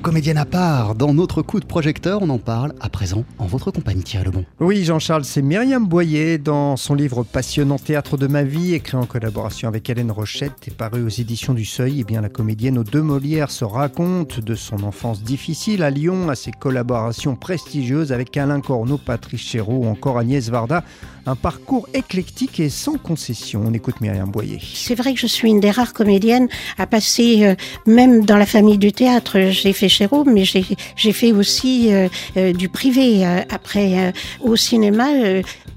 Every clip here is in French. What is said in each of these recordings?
comédienne à part. Dans notre coup de projecteur, on en parle à présent en votre compagnie, Thierry Lebon. Oui, Jean-Charles, c'est Myriam Boyer dans son livre Passionnant théâtre de ma vie, écrit en collaboration avec Hélène Rochette et paru aux éditions du Seuil. Et eh bien, la comédienne aux deux Molières se raconte de son enfance difficile à Lyon, à ses collaborations prestigieuses avec Alain Corneau, Patrice Chéreau ou encore Agnès Varda. Un parcours éclectique et sans concession. On écoute Myriam Boyer. C'est vrai que je suis une des rares comédiennes à passer, euh, même dans la famille du théâtre, j'ai fait Chéreau, mais j'ai fait aussi euh, euh, du privé. après, au cinéma,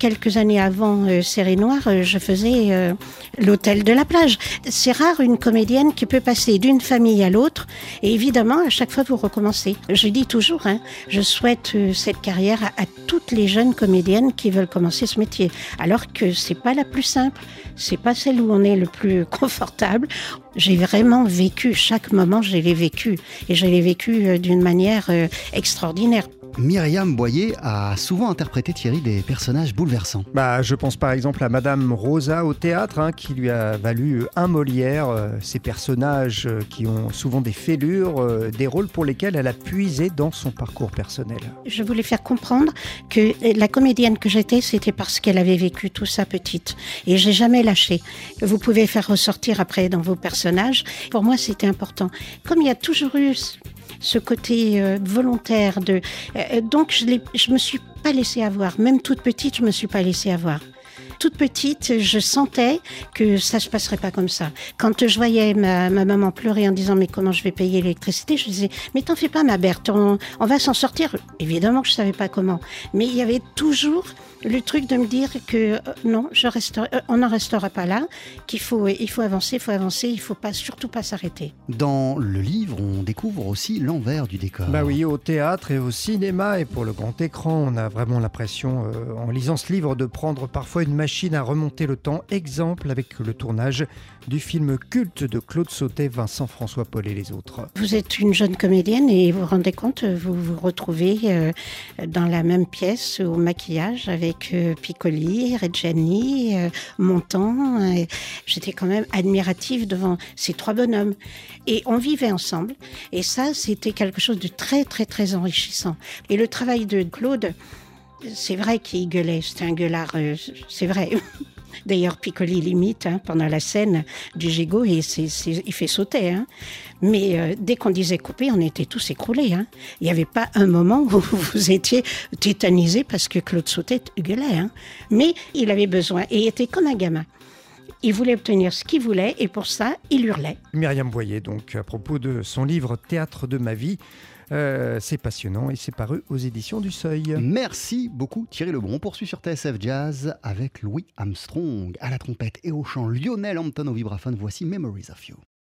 quelques années avant Série Noire, je faisais l'hôtel de la plage. C'est rare une comédienne qui peut passer d'une famille à l'autre, et évidemment, à chaque fois, vous recommencez. Je dis toujours, hein, je souhaite cette carrière à, toutes les jeunes comédiennes qui veulent commencer ce métier alors que c'est pas la plus simple, c'est pas celle où on est le plus confortable. J'ai vraiment vécu chaque moment, je l'ai vécu et je l'ai vécu euh, d'une manière euh, extraordinaire. Myriam Boyer a souvent interprété Thierry des personnages bouleversants. Bah, je pense par exemple à Madame Rosa au théâtre, hein, qui lui a valu un Molière. Euh, ces personnages euh, qui ont souvent des fêlures, euh, des rôles pour lesquels elle a puisé dans son parcours personnel. Je voulais faire comprendre que la comédienne que j'étais, c'était parce qu'elle avait vécu tout ça petite. Et j'ai jamais lâché. Vous pouvez faire ressortir après dans vos personnages. Pour moi, c'était important. Comme il y a toujours eu ce côté euh, volontaire de. Euh, donc je je me suis pas laissée avoir, même toute petite, je me suis pas laissée avoir toute petite, je sentais que ça se passerait pas comme ça. Quand je voyais ma, maman pleurer en disant mais comment je vais payer l'électricité, je disais mais t'en fais pas ma Berthe, on, va s'en sortir. Évidemment que je savais pas comment, mais il y avait toujours le truc de me dire que euh, non, je resterai, euh, on n'en restera pas là, qu'il faut, il faut avancer, il faut avancer, il faut pas surtout pas s'arrêter. Dans le livre, on découvre aussi l'envers du décor. Bah oui, au théâtre et au cinéma et pour le grand écran, on a vraiment l'impression, euh, en lisant ce livre, de prendre parfois une machine machine à remonter le temps. Exemple avec le tournage du film culte de Claude Sautet, Vincent François Paul et les autres. Vous êtes une jeune comédienne et vous vous rendez compte, vous vous retrouvez euh, dans la même pièce au maquillage avec euh, Piccoli, Reggiani, euh, Montand. J'étais quand même admirative devant ces trois bonhommes. Et on vivait ensemble. Et ça, c'était quelque chose de très, très, très enrichissant. Et le travail de Claude, c'est vrai qu'il gueulait, c'était un gueulard, euh, c'est vrai. D'ailleurs, Piccoli limite hein, pendant la scène du gigot et il fait sauter. Hein. Mais euh, dès qu'on disait couper, on était tous écroulés. Hein. Il n'y avait pas un moment où vous étiez tétanisé parce que Claude Sautet gueulait. Mais il avait besoin et il était comme un gamin. Il voulait obtenir ce qu'il voulait et pour ça, il hurlait. Myriam Boyer, donc, à propos de son livre Théâtre de ma vie, euh, c'est passionnant et c'est paru aux éditions du Seuil. Merci beaucoup Thierry Lebon. On poursuit sur TSF Jazz avec Louis Armstrong à la trompette et au chant, Lionel Hampton au vibraphone. Voici Memories of You.